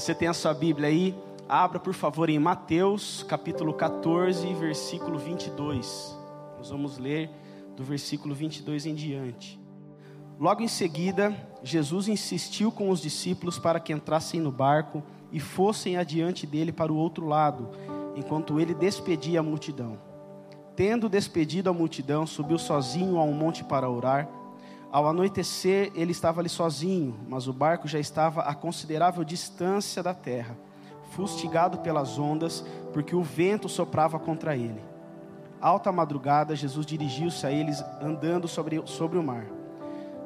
você tem a sua Bíblia aí, abra por favor em Mateus, capítulo 14, versículo 22. Nós vamos ler do versículo 22 em diante. Logo em seguida, Jesus insistiu com os discípulos para que entrassem no barco e fossem adiante dele para o outro lado, enquanto ele despedia a multidão. Tendo despedido a multidão, subiu sozinho a um monte para orar. Ao anoitecer, ele estava ali sozinho, mas o barco já estava a considerável distância da terra, fustigado pelas ondas, porque o vento soprava contra ele. Alta madrugada, Jesus dirigiu-se a eles andando sobre, sobre o mar.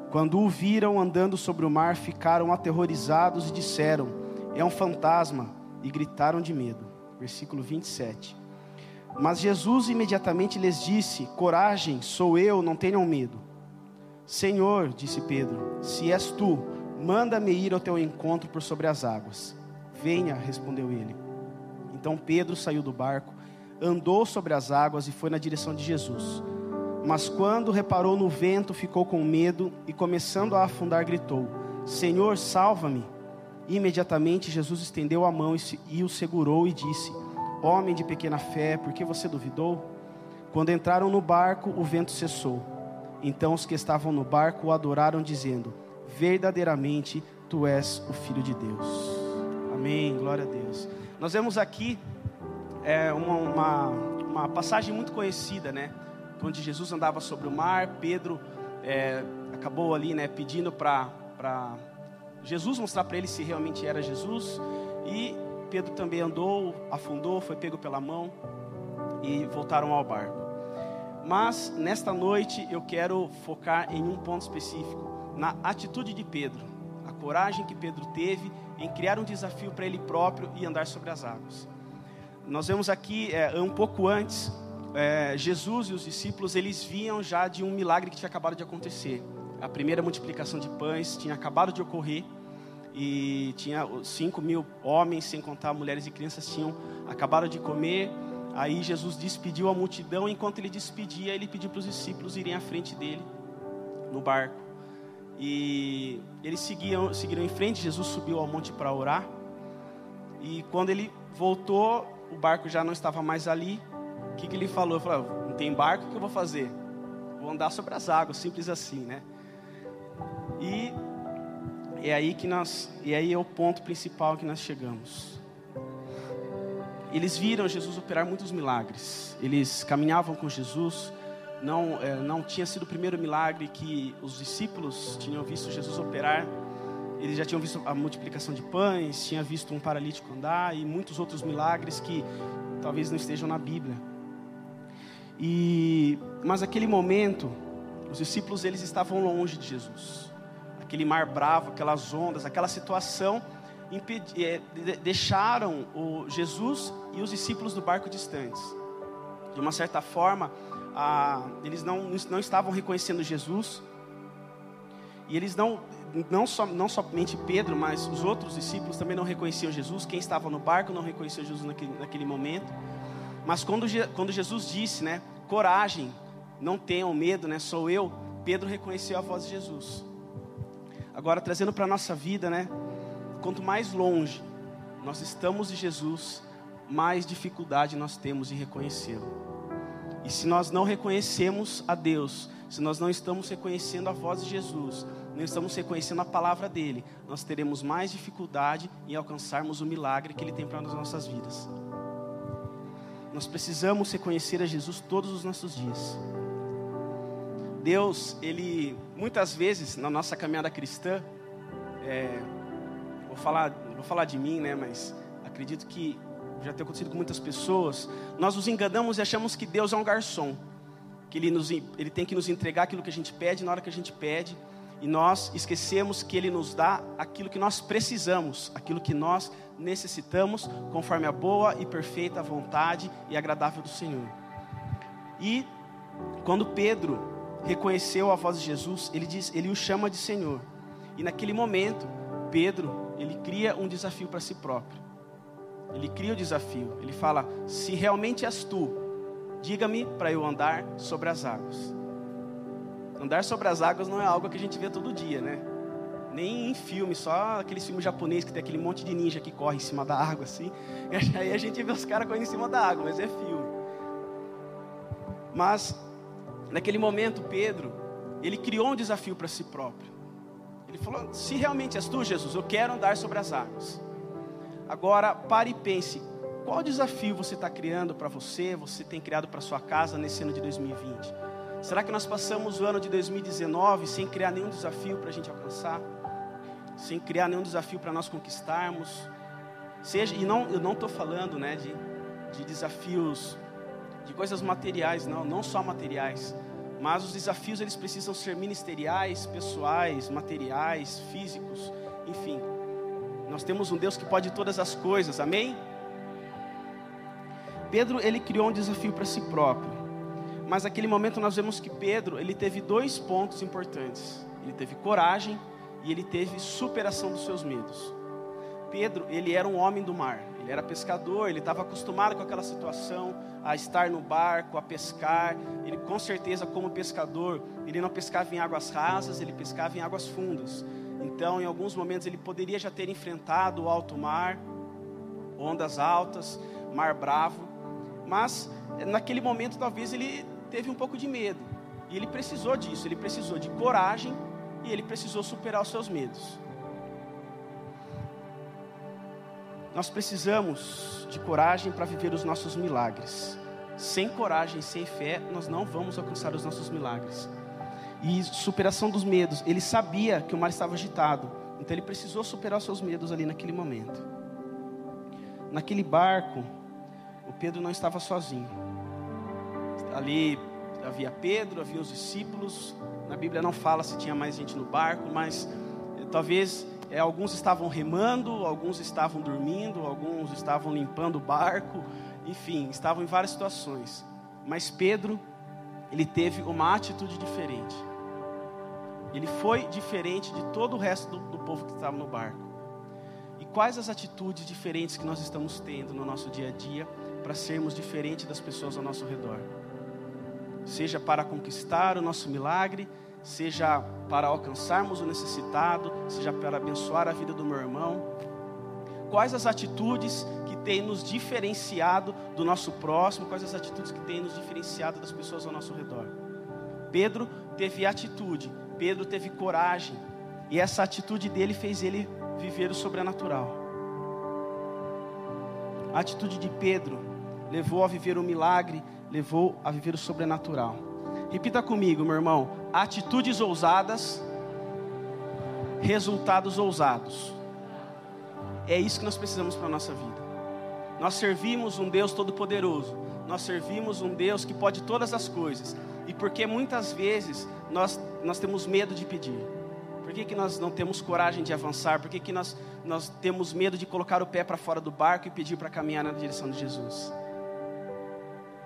Quando o viram andando sobre o mar, ficaram aterrorizados e disseram: É um fantasma, e gritaram de medo. Versículo 27. Mas Jesus imediatamente lhes disse: Coragem, sou eu, não tenham medo. Senhor, disse Pedro, se és tu, manda-me ir ao teu encontro por sobre as águas. Venha, respondeu ele. Então Pedro saiu do barco, andou sobre as águas e foi na direção de Jesus. Mas quando reparou no vento, ficou com medo e, começando a afundar, gritou: Senhor, salva-me. Imediatamente Jesus estendeu a mão e o segurou e disse: Homem de pequena fé, por que você duvidou? Quando entraram no barco, o vento cessou. Então os que estavam no barco o adoraram, dizendo: Verdadeiramente tu és o Filho de Deus. Amém, glória a Deus. Nós vemos aqui é, uma, uma, uma, passagem muito conhecida, né? Onde Jesus andava sobre o mar, Pedro é, acabou ali, né, pedindo para Jesus mostrar para ele se realmente era Jesus, e Pedro também andou, afundou, foi pego pela mão e voltaram ao barco. Mas nesta noite eu quero focar em um ponto específico, na atitude de Pedro, a coragem que Pedro teve em criar um desafio para ele próprio e andar sobre as águas. Nós vemos aqui é, um pouco antes, é, Jesus e os discípulos eles viam já de um milagre que tinha acabado de acontecer. A primeira multiplicação de pães tinha acabado de ocorrer e tinha cinco mil homens, sem contar mulheres e crianças, tinham acabado de comer Aí Jesus despediu a multidão, enquanto ele despedia, ele pediu para os discípulos irem à frente dele no barco. E eles seguiam, seguiram em frente, Jesus subiu ao monte para orar. E quando ele voltou, o barco já não estava mais ali. O que, que ele falou? Ele falou: Não tem barco, o que eu vou fazer? Vou andar sobre as águas, simples assim, né? E é aí que nós, e aí é o ponto principal que nós chegamos eles viram Jesus operar muitos milagres. Eles caminhavam com Jesus. Não, é, não tinha sido o primeiro milagre que os discípulos tinham visto Jesus operar. Eles já tinham visto a multiplicação de pães, tinha visto um paralítico andar e muitos outros milagres que talvez não estejam na Bíblia. E mas aquele momento, os discípulos eles estavam longe de Jesus. Aquele mar bravo, aquelas ondas, aquela situação é, deixaram o Jesus e os discípulos do barco distantes. De uma certa forma, eles não, não estavam reconhecendo Jesus. E eles não, não, so, não somente Pedro, mas os outros discípulos também não reconheciam Jesus. Quem estava no barco não reconheceu Jesus naquele, naquele momento. Mas quando, quando Jesus disse, né, coragem, não tenham medo, né, sou eu, Pedro reconheceu a voz de Jesus. Agora, trazendo para a nossa vida, né, quanto mais longe nós estamos de Jesus, mais dificuldade nós temos em reconhecê-lo. E se nós não reconhecemos a Deus, se nós não estamos reconhecendo a voz de Jesus, não estamos reconhecendo a palavra dele, nós teremos mais dificuldade em alcançarmos o milagre que ele tem para as nossas vidas. Nós precisamos reconhecer a Jesus todos os nossos dias. Deus, ele muitas vezes na nossa caminhada cristã, é, vou falar, vou falar de mim, né? Mas acredito que já tem acontecido com muitas pessoas. Nós nos enganamos e achamos que Deus é um garçom, que ele, nos, ele tem que nos entregar aquilo que a gente pede na hora que a gente pede, e nós esquecemos que Ele nos dá aquilo que nós precisamos, aquilo que nós necessitamos, conforme a boa e perfeita vontade e agradável do Senhor. E quando Pedro reconheceu a voz de Jesus, ele diz, ele o chama de Senhor. E naquele momento, Pedro ele cria um desafio para si próprio. Ele cria o desafio. Ele fala: Se realmente és tu, diga-me para eu andar sobre as águas. Andar sobre as águas não é algo que a gente vê todo dia, né? Nem em filme, só aqueles filmes japoneses que tem aquele monte de ninja que corre em cima da água, assim. E aí a gente vê os caras correndo em cima da água, mas é filme. Mas, naquele momento, Pedro, ele criou um desafio para si próprio. Ele falou: se realmente és tu, Jesus, eu quero andar sobre as águas. Agora, pare e pense: qual desafio você está criando para você, você tem criado para sua casa nesse ano de 2020? Será que nós passamos o ano de 2019 sem criar nenhum desafio para a gente alcançar? sem criar nenhum desafio para nós conquistarmos. Seja, e não, eu não estou falando né, de, de desafios, de coisas materiais, não, não só materiais. Mas os desafios eles precisam ser ministeriais, pessoais, materiais, físicos, enfim. Nós temos um Deus que pode todas as coisas, amém? Pedro ele criou um desafio para si próprio. Mas naquele momento nós vemos que Pedro ele teve dois pontos importantes. Ele teve coragem e ele teve superação dos seus medos. Pedro, ele era um homem do mar, ele era pescador, ele estava acostumado com aquela situação, a estar no barco, a pescar. Ele, com certeza, como pescador, ele não pescava em águas rasas, ele pescava em águas fundas. Então, em alguns momentos, ele poderia já ter enfrentado o alto mar, ondas altas, mar bravo, mas naquele momento, talvez ele teve um pouco de medo, e ele precisou disso, ele precisou de coragem e ele precisou superar os seus medos. Nós precisamos de coragem para viver os nossos milagres. Sem coragem, sem fé, nós não vamos alcançar os nossos milagres. E superação dos medos. Ele sabia que o mar estava agitado, então ele precisou superar seus medos ali naquele momento. Naquele barco, o Pedro não estava sozinho. Ali havia Pedro, havia os discípulos, na Bíblia não fala se tinha mais gente no barco, mas eh, talvez é, alguns estavam remando, alguns estavam dormindo, alguns estavam limpando o barco, enfim, estavam em várias situações. Mas Pedro, ele teve uma atitude diferente. Ele foi diferente de todo o resto do, do povo que estava no barco. E quais as atitudes diferentes que nós estamos tendo no nosso dia a dia para sermos diferentes das pessoas ao nosso redor? seja para conquistar o nosso milagre, seja para alcançarmos o necessitado, seja para abençoar a vida do meu irmão. Quais as atitudes que têm nos diferenciado do nosso próximo, quais as atitudes que têm nos diferenciado das pessoas ao nosso redor? Pedro teve atitude, Pedro teve coragem, e essa atitude dele fez ele viver o sobrenatural. A atitude de Pedro levou a viver o milagre levou a viver o sobrenatural. Repita comigo, meu irmão: atitudes ousadas, resultados ousados. É isso que nós precisamos para a nossa vida. Nós servimos um Deus todo-poderoso, nós servimos um Deus que pode todas as coisas, e porque muitas vezes nós, nós temos medo de pedir. Por que, que nós não temos coragem de avançar? Por que, que nós, nós temos medo de colocar o pé para fora do barco e pedir para caminhar na direção de Jesus?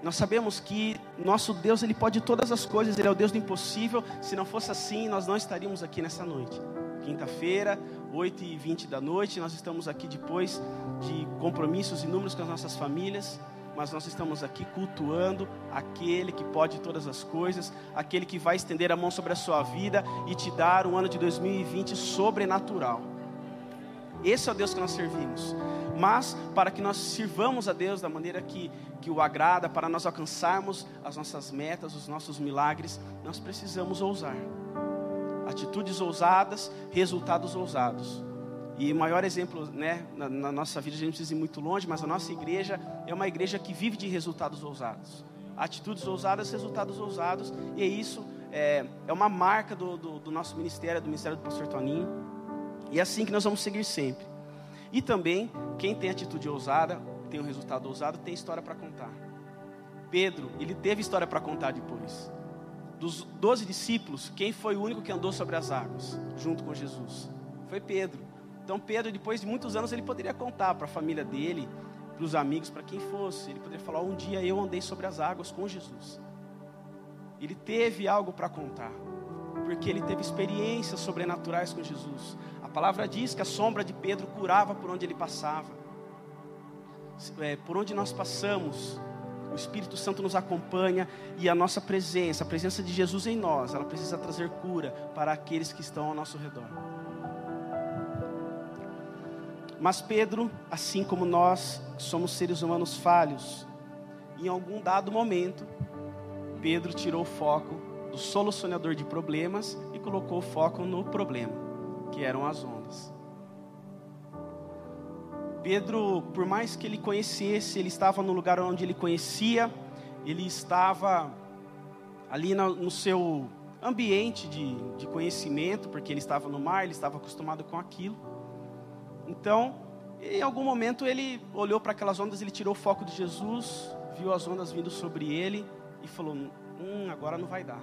Nós sabemos que nosso Deus, Ele pode todas as coisas, Ele é o Deus do impossível. Se não fosse assim, nós não estaríamos aqui nessa noite. Quinta-feira, 8 e 20 da noite, nós estamos aqui depois de compromissos inúmeros com as nossas famílias, mas nós estamos aqui cultuando aquele que pode todas as coisas, aquele que vai estender a mão sobre a sua vida e te dar um ano de 2020 sobrenatural. Esse é o Deus que nós servimos. Mas para que nós sirvamos a Deus da maneira que, que o agrada, para nós alcançarmos as nossas metas, os nossos milagres, nós precisamos ousar. Atitudes ousadas, resultados ousados. E maior exemplo né, na, na nossa vida, a gente precisa ir muito longe, mas a nossa igreja é uma igreja que vive de resultados ousados. Atitudes ousadas, resultados ousados. E isso, é, é uma marca do, do, do nosso ministério, do ministério do pastor Toninho. E é assim que nós vamos seguir sempre. E também, quem tem atitude ousada, tem um resultado ousado, tem história para contar. Pedro, ele teve história para contar depois. Dos doze discípulos, quem foi o único que andou sobre as águas, junto com Jesus? Foi Pedro. Então, Pedro, depois de muitos anos, ele poderia contar para a família dele, para os amigos, para quem fosse. Ele poderia falar: Um dia eu andei sobre as águas com Jesus. Ele teve algo para contar, porque ele teve experiências sobrenaturais com Jesus. A palavra diz que a sombra de Pedro curava por onde ele passava. É, por onde nós passamos, o Espírito Santo nos acompanha e a nossa presença, a presença de Jesus em nós, ela precisa trazer cura para aqueles que estão ao nosso redor. Mas Pedro, assim como nós, somos seres humanos falhos, em algum dado momento, Pedro tirou o foco do solucionador de problemas e colocou o foco no problema, que eram as ondas. Pedro, por mais que ele conhecesse, ele estava no lugar onde ele conhecia, ele estava ali no, seu ambiente de, de conhecimento, porque ele estava no mar, ele estava acostumado com aquilo. Então, em algum momento ele olhou para aquelas ondas, ele tirou o foco de Jesus, viu as ondas vindo sobre ele e falou: Hum, agora não vai dar,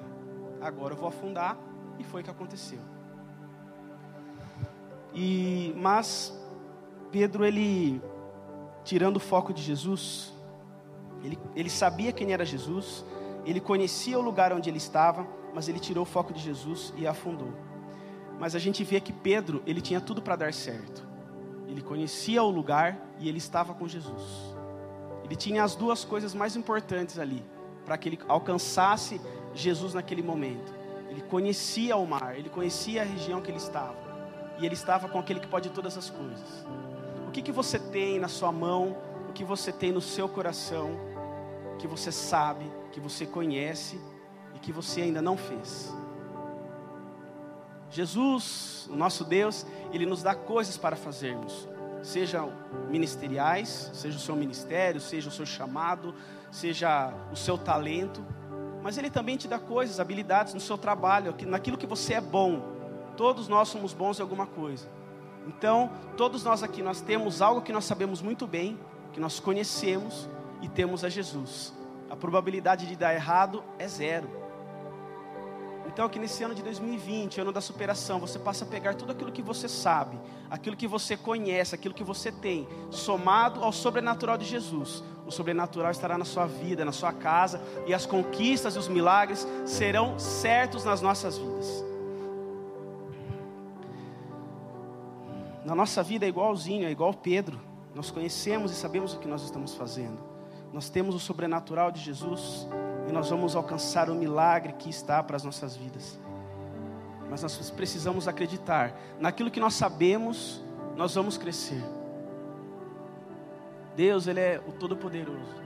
agora eu vou afundar, e foi o que aconteceu. E, mas Pedro, ele, tirando o foco de Jesus, ele, ele sabia quem era Jesus, ele conhecia o lugar onde ele estava, mas ele tirou o foco de Jesus e afundou. Mas a gente vê que Pedro, ele tinha tudo para dar certo. Ele conhecia o lugar e ele estava com Jesus. Ele tinha as duas coisas mais importantes ali, para que ele alcançasse Jesus naquele momento. Ele conhecia o mar, ele conhecia a região que ele estava. E ele estava com aquele que pode todas as coisas. O que, que você tem na sua mão, o que você tem no seu coração, que você sabe, que você conhece e que você ainda não fez. Jesus, nosso Deus, Ele nos dá coisas para fazermos, sejam ministeriais, seja o seu ministério, seja o seu chamado, seja o seu talento, mas Ele também te dá coisas, habilidades no seu trabalho, naquilo que você é bom. Todos nós somos bons em alguma coisa. Então, todos nós aqui, nós temos algo que nós sabemos muito bem, que nós conhecemos e temos a Jesus. A probabilidade de dar errado é zero. Então, que nesse ano de 2020, ano da superação, você passa a pegar tudo aquilo que você sabe, aquilo que você conhece, aquilo que você tem, somado ao sobrenatural de Jesus. O sobrenatural estará na sua vida, na sua casa, e as conquistas e os milagres serão certos nas nossas vidas. Na nossa vida é igualzinho, é igual Pedro. Nós conhecemos e sabemos o que nós estamos fazendo. Nós temos o sobrenatural de Jesus e nós vamos alcançar o milagre que está para as nossas vidas. Mas nós precisamos acreditar naquilo que nós sabemos, nós vamos crescer. Deus, Ele é o Todo-Poderoso.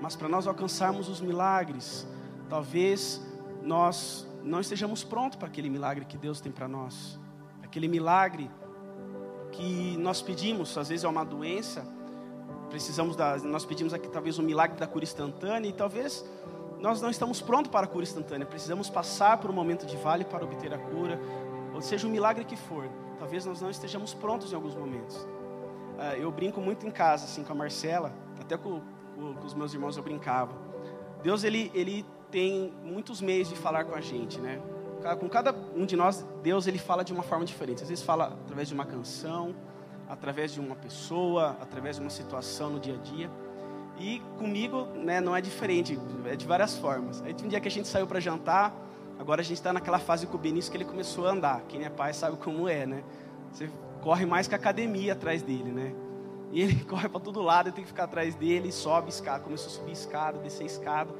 Mas para nós alcançarmos os milagres, talvez nós não estejamos prontos para aquele milagre que Deus tem para nós. Aquele milagre que nós pedimos, às vezes é uma doença, precisamos da, nós pedimos aqui talvez um milagre da cura instantânea e talvez nós não estamos prontos para a cura instantânea, precisamos passar por um momento de vale para obter a cura, ou seja, o um milagre que for, talvez nós não estejamos prontos em alguns momentos. Uh, eu brinco muito em casa, assim, com a Marcela, até com, com, com os meus irmãos eu brincava. Deus, ele, ele tem muitos meios de falar com a gente, né? Com cada um de nós, Deus ele fala de uma forma diferente. Às vezes fala através de uma canção, através de uma pessoa, através de uma situação no dia a dia. E comigo, né, não é diferente, é de várias formas. Aí um dia que a gente saiu para jantar, agora a gente está naquela fase com o Benício que ele começou a andar. Quem é pai sabe como é, né? Você corre mais que a academia atrás dele, né? E ele corre para todo lado, tenho que ficar atrás dele, sobe escada, começou a subir escada, descer escada.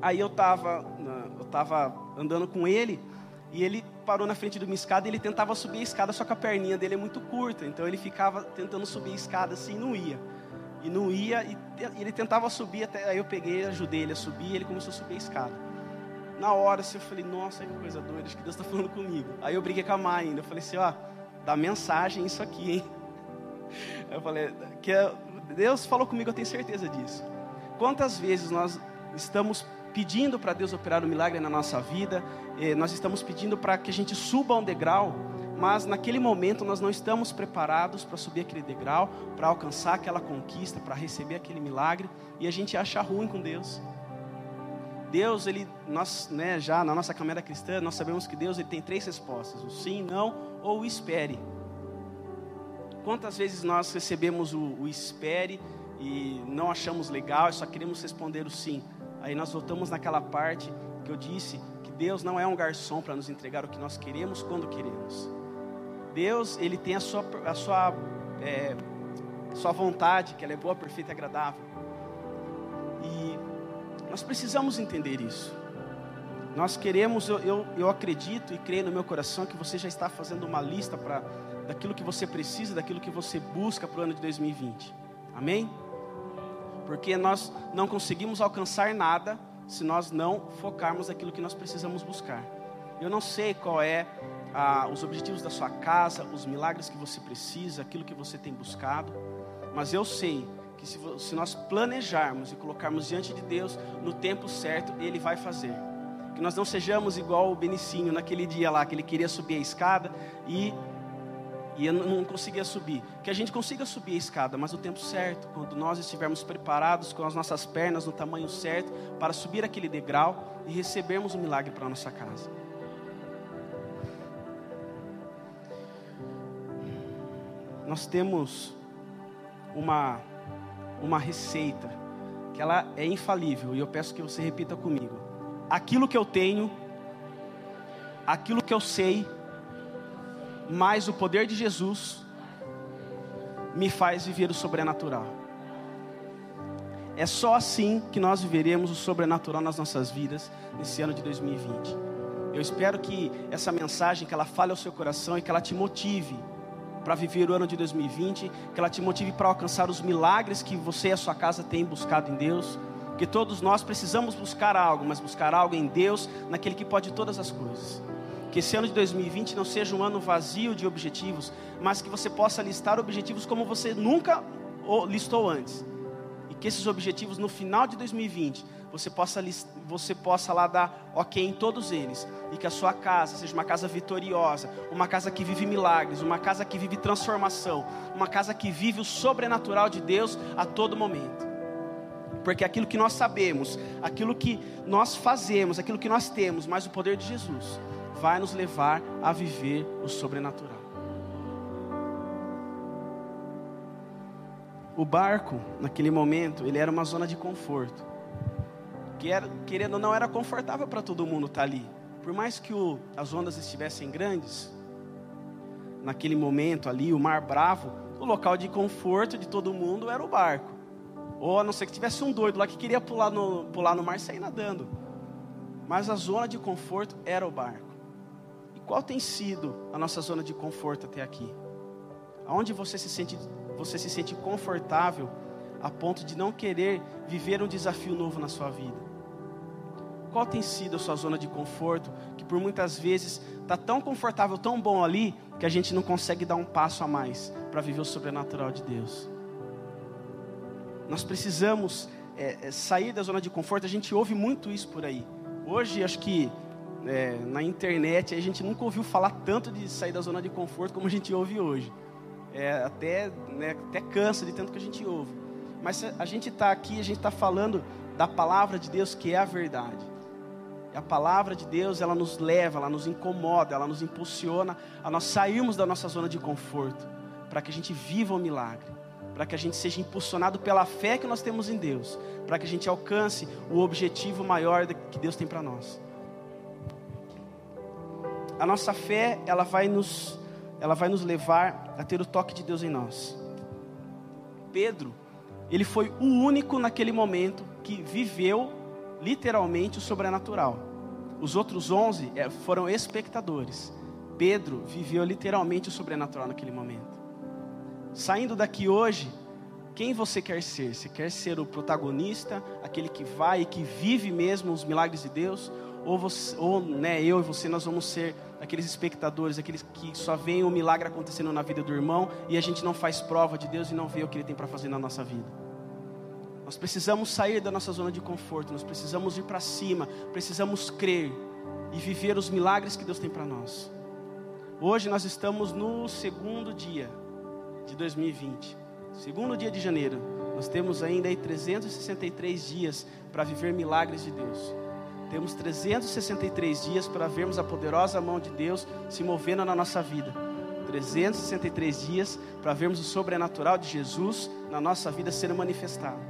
Aí eu estava eu tava andando com ele e ele parou na frente de uma escada e ele tentava subir a escada, só que a perninha dele é muito curta, então ele ficava tentando subir a escada assim e não ia. E não ia, e ele tentava subir, até aí eu peguei, ajudei ele a subir e ele começou a subir a escada. Na hora assim, eu falei, nossa, que coisa doida, acho que Deus está falando comigo. Aí eu briguei com a mãe ainda, eu falei assim, ó, dá mensagem isso aqui, hein? Eu falei, que é, Deus falou comigo, eu tenho certeza disso. Quantas vezes nós estamos pedindo para Deus operar um milagre na nossa vida, eh, nós estamos pedindo para que a gente suba um degrau, mas naquele momento nós não estamos preparados para subir aquele degrau, para alcançar aquela conquista, para receber aquele milagre, e a gente acha ruim com Deus. Deus, ele, nós, né, já na nossa caminhada cristã, nós sabemos que Deus ele tem três respostas: o sim, não ou o espere. Quantas vezes nós recebemos o, o espere e não achamos legal e só queremos responder o sim? Aí nós voltamos naquela parte que eu disse que Deus não é um garçom para nos entregar o que nós queremos quando queremos. Deus, ele tem a sua, a sua, é, sua vontade, que ela é boa, perfeita e agradável. E nós precisamos entender isso. Nós queremos, eu, eu, eu acredito e creio no meu coração que você já está fazendo uma lista para daquilo que você precisa, daquilo que você busca para o ano de 2020. Amém? Porque nós não conseguimos alcançar nada se nós não focarmos naquilo que nós precisamos buscar. Eu não sei qual é ah, os objetivos da sua casa, os milagres que você precisa, aquilo que você tem buscado, mas eu sei que se, se nós planejarmos e colocarmos diante de Deus no tempo certo, Ele vai fazer. Que nós não sejamos igual o Benicinho naquele dia lá, que ele queria subir a escada e e eu não conseguia subir. Que a gente consiga subir a escada, mas no tempo certo, quando nós estivermos preparados com as nossas pernas no tamanho certo para subir aquele degrau e recebermos o um milagre para a nossa casa. Nós temos uma uma receita que ela é infalível e eu peço que você repita comigo. Aquilo que eu tenho, aquilo que eu sei, mas o poder de Jesus me faz viver o sobrenatural. É só assim que nós viveremos o sobrenatural nas nossas vidas nesse ano de 2020. Eu espero que essa mensagem que ela fale ao seu coração e que ela te motive para viver o ano de 2020, que ela te motive para alcançar os milagres que você e a sua casa têm buscado em Deus, que todos nós precisamos buscar algo, mas buscar algo em Deus, naquele que pode todas as coisas. Que esse ano de 2020 não seja um ano vazio de objetivos, mas que você possa listar objetivos como você nunca listou antes. E que esses objetivos no final de 2020 você possa, você possa lá dar ok em todos eles. E que a sua casa seja uma casa vitoriosa, uma casa que vive milagres, uma casa que vive transformação, uma casa que vive o sobrenatural de Deus a todo momento. Porque aquilo que nós sabemos, aquilo que nós fazemos, aquilo que nós temos, mais o poder de Jesus, vai nos levar a viver o sobrenatural. O barco, naquele momento, ele era uma zona de conforto. Que era, querendo ou não, era confortável para todo mundo estar ali. Por mais que o, as ondas estivessem grandes, naquele momento ali, o mar bravo, o local de conforto de todo mundo era o barco. Ou a não ser que tivesse um doido lá que queria pular no, pular no mar e sair nadando. Mas a zona de conforto era o barco. Qual tem sido a nossa zona de conforto até aqui? Aonde você se sente, você se sente confortável a ponto de não querer viver um desafio novo na sua vida? Qual tem sido a sua zona de conforto que por muitas vezes está tão confortável, tão bom ali, que a gente não consegue dar um passo a mais para viver o sobrenatural de Deus? Nós precisamos é, sair da zona de conforto, a gente ouve muito isso por aí. Hoje, acho que é, na internet, a gente nunca ouviu falar tanto de sair da zona de conforto como a gente ouve hoje. É, até, né, até cansa de tanto que a gente ouve. Mas a gente está aqui, a gente está falando da palavra de Deus que é a verdade. E a palavra de Deus, ela nos leva, ela nos incomoda, ela nos impulsiona a nós sairmos da nossa zona de conforto, para que a gente viva o milagre, para que a gente seja impulsionado pela fé que nós temos em Deus, para que a gente alcance o objetivo maior que Deus tem para nós a nossa fé, ela vai nos ela vai nos levar a ter o toque de Deus em nós. Pedro, ele foi o único naquele momento que viveu literalmente o sobrenatural. Os outros onze eh, foram espectadores. Pedro viveu literalmente o sobrenatural naquele momento. Saindo daqui hoje, quem você quer ser? Você quer ser o protagonista, aquele que vai e que vive mesmo os milagres de Deus? Ou, você, ou né, eu e você, nós vamos ser aqueles espectadores, aqueles que só veem o milagre acontecendo na vida do irmão e a gente não faz prova de Deus e não vê o que Ele tem para fazer na nossa vida. Nós precisamos sair da nossa zona de conforto, nós precisamos ir para cima, precisamos crer e viver os milagres que Deus tem para nós. Hoje nós estamos no segundo dia de 2020, segundo dia de janeiro. Nós temos ainda aí 363 dias para viver milagres de Deus. Temos 363 dias para vermos a poderosa mão de Deus se movendo na nossa vida. 363 dias para vermos o sobrenatural de Jesus na nossa vida sendo manifestado.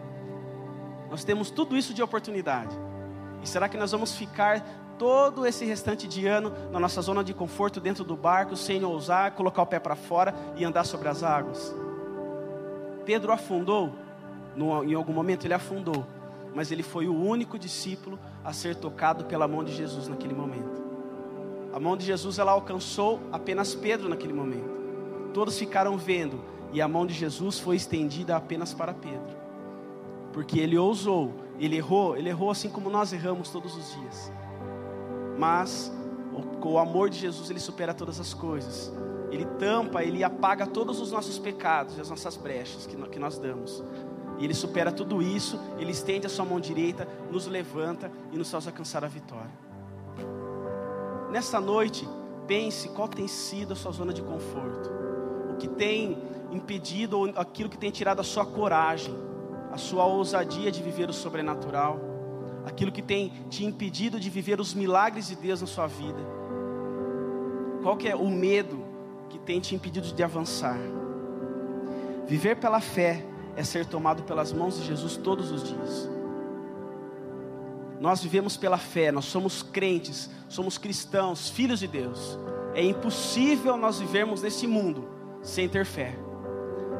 Nós temos tudo isso de oportunidade. E será que nós vamos ficar todo esse restante de ano na nossa zona de conforto dentro do barco, sem ousar colocar o pé para fora e andar sobre as águas? Pedro afundou, no, em algum momento ele afundou, mas ele foi o único discípulo a ser tocado pela mão de Jesus naquele momento. A mão de Jesus ela alcançou apenas Pedro naquele momento. Todos ficaram vendo e a mão de Jesus foi estendida apenas para Pedro. Porque ele ousou, ele errou, ele errou assim como nós erramos todos os dias. Mas o, o amor de Jesus ele supera todas as coisas. Ele tampa, ele apaga todos os nossos pecados e as nossas brechas que, nós damos. E Ele supera tudo isso, Ele estende a sua mão direita, nos levanta e nos faz alcançar a vitória. Nessa noite, pense qual tem sido a sua zona de conforto, o que tem impedido, ou aquilo que tem tirado a sua coragem, a sua ousadia de viver o sobrenatural, aquilo que tem te impedido de viver os milagres de Deus na sua vida. Qual que é o medo que tem te impedido de avançar? Viver pela fé é ser tomado pelas mãos de Jesus todos os dias. Nós vivemos pela fé, nós somos crentes, somos cristãos, filhos de Deus. É impossível nós vivermos nesse mundo sem ter fé.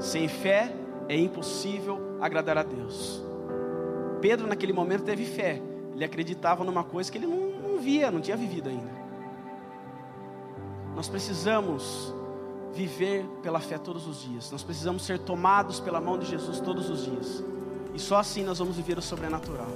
Sem fé é impossível agradar a Deus. Pedro, naquele momento, teve fé. Ele acreditava numa coisa que ele não, não via, não tinha vivido ainda. Nós precisamos viver pela fé todos os dias. Nós precisamos ser tomados pela mão de Jesus todos os dias. E só assim nós vamos viver o sobrenatural.